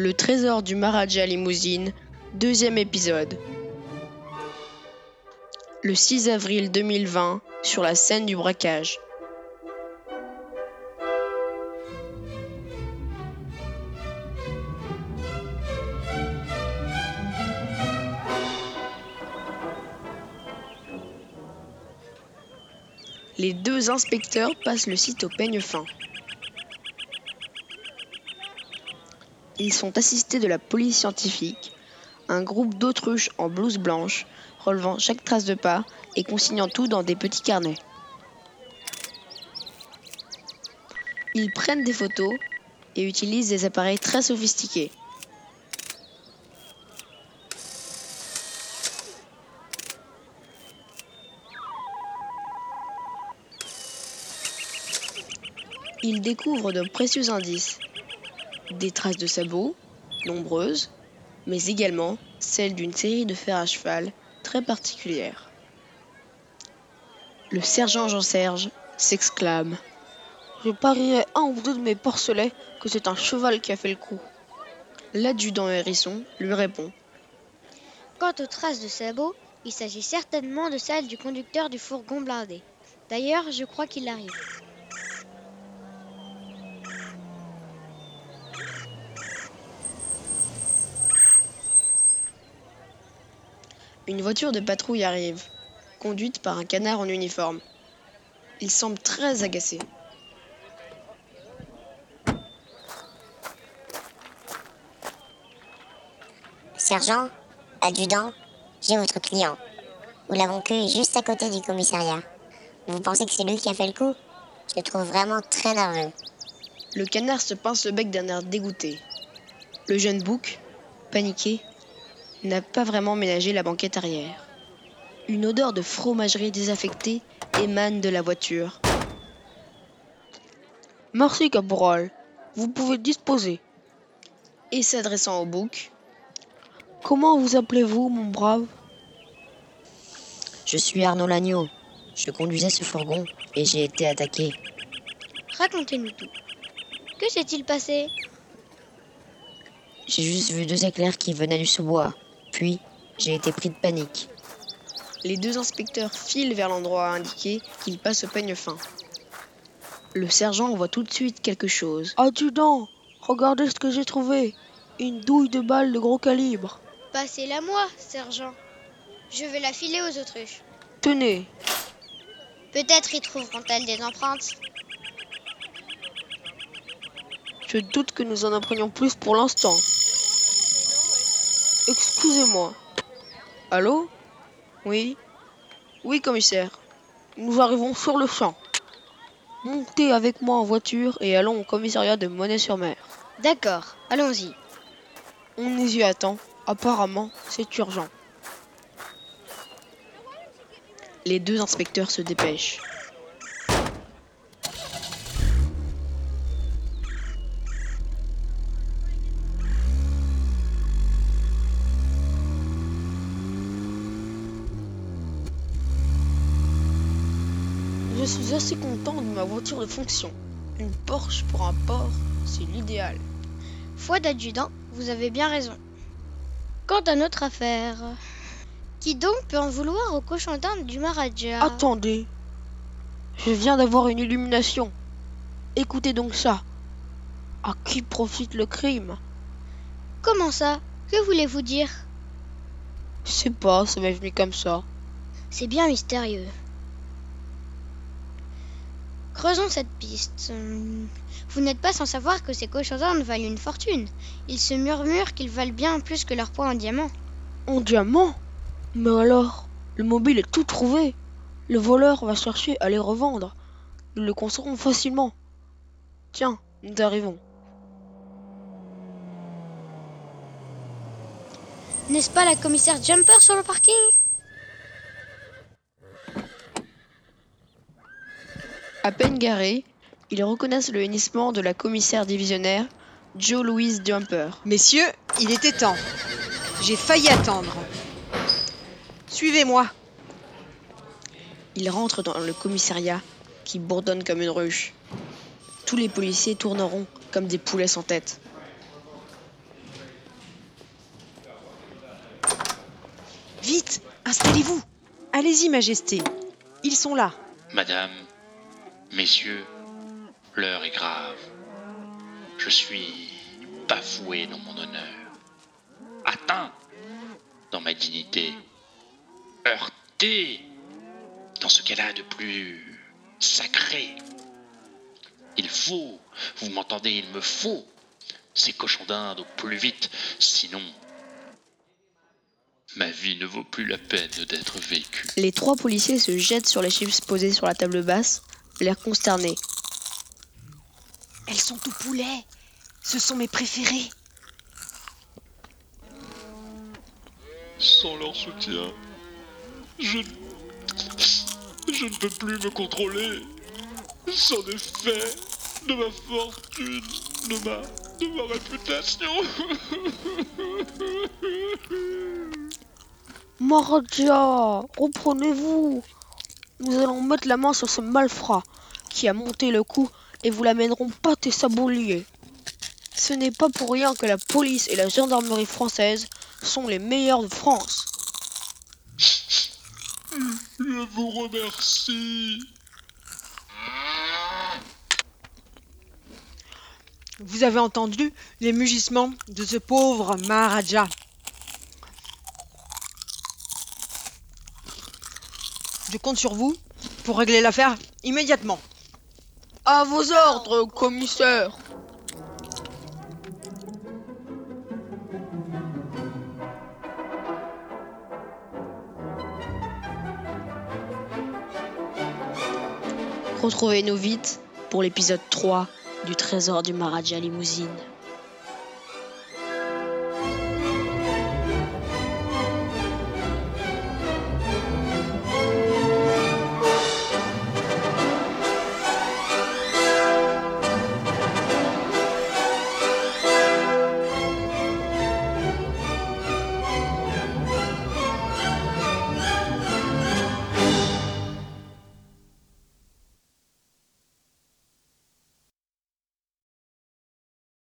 Le trésor du Maharaja Limousine, deuxième épisode. Le 6 avril 2020, sur la scène du braquage. Les deux inspecteurs passent le site au peigne fin. Ils sont assistés de la police scientifique, un groupe d'autruches en blouse blanche, relevant chaque trace de pas et consignant tout dans des petits carnets. Ils prennent des photos et utilisent des appareils très sophistiqués. Ils découvrent de précieux indices, des traces de sabots, nombreuses, mais également celles d'une série de fers à cheval très particulière. Le sergent Jean-Serge s'exclame Je parierais un ou deux de mes porcelets que c'est un cheval qui a fait le coup. L'adjudant Hérisson lui répond Quant aux traces de sabots, il s'agit certainement de celles du conducteur du fourgon blindé. D'ailleurs, je crois qu'il arrive. Une voiture de patrouille arrive, conduite par un canard en uniforme. Il semble très agacé. Sergent, adjudant, j'ai votre client. Nous l'avons cueilli juste à côté du commissariat. Vous pensez que c'est lui qui a fait le coup? Je le trouve vraiment très nerveux. Le canard se pince le bec d'un air dégoûté. Le jeune bouc, paniqué, n'a pas vraiment ménagé la banquette arrière. Une odeur de fromagerie désaffectée émane de la voiture. Merci, caporal. Vous pouvez disposer. Et s'adressant au bouc Comment vous appelez-vous, mon brave? Je suis Arnaud Lagneau. Je conduisais ce fourgon et j'ai été attaqué. Racontez-nous tout. Que s'est-il passé? J'ai juste vu deux éclairs qui venaient du sous-bois. Puis, j'ai été pris de panique. Les deux inspecteurs filent vers l'endroit indiqué qu'ils passent au peigne fin. Le sergent voit tout de suite quelque chose. Adjudant, regardez ce que j'ai trouvé. Une douille de balles de gros calibre. Passez-la moi, sergent. Je vais la filer aux autruches. Tenez. Peut-être y trouveront-elles des empreintes. Je doute que nous en apprenions plus pour l'instant. Excusez-moi. Allô? Oui? Oui, commissaire. Nous arrivons sur le champ. Montez avec moi en voiture et allons au commissariat de Monnaie-sur-Mer. D'accord, allons-y. On nous y attend. Apparemment, c'est urgent. Les deux inspecteurs se dépêchent. Suis assez content de ma voiture de fonction. Une Porsche pour un port, c'est l'idéal. Foi d'adjudant, vous avez bien raison. Quant à notre affaire, qui donc peut en vouloir au cochon d'Inde du Maharaja Attendez. Je viens d'avoir une illumination. Écoutez donc ça. À qui profite le crime? Comment ça? Que voulez-vous dire? Je sais pas, ça m'est venu comme ça. C'est bien mystérieux. Creusons cette piste. Hum, Vous n'êtes pas sans savoir que ces cochons d'Inde valent une fortune. Il se murmure qu'ils valent bien plus que leur poids en diamant. En diamant Mais alors, le mobile est tout trouvé. Le voleur va chercher à les revendre. Nous le construirons facilement. Tiens, nous arrivons. N'est-ce pas la commissaire Jumper sur le parking? À peine garés, ils reconnaissent le hennissement de la commissaire divisionnaire, Joe Louise Jumper. Messieurs, il était temps. J'ai failli attendre. Suivez-moi. Ils rentrent dans le commissariat, qui bourdonne comme une ruche. Tous les policiers tourneront comme des poulets sans tête. Vite, installez-vous. Allez-y, Majesté. Ils sont là. Madame, messieurs, l'heure est grave. Je suis bafoué dans mon honneur, atteint dans ma dignité, heurté dans ce qu'elle a de plus sacré. Il faut, vous m'entendez, il me faut ces cochons d'Inde au plus vite, sinon ma vie ne vaut plus la peine d'être vécue. Les trois policiers se jettent sur les chips posées sur la table basse, l'air consterné. Elles sont au poulet. Ce sont mes préférés. Sans leur soutien, je, je ne peux plus me contrôler. C'en est fait de ma fortune, de ma, de ma réputation. Maharaja, reprenez-vous. Nous allons mettre la main sur ce malfrat qui a monté le coup et vous l'amènerons pâte et sablier. Ce n'est pas pour rien que la police et la gendarmerie française sont les meilleurs de France. Je vous remercie. Vous avez entendu les mugissements de ce pauvre Maharaja. Je compte sur vous pour régler l'affaire immédiatement. À vos ordres, commissaire. Retrouvez-nous vite pour l'épisode 3 du Trésor du Maharaja Limousine.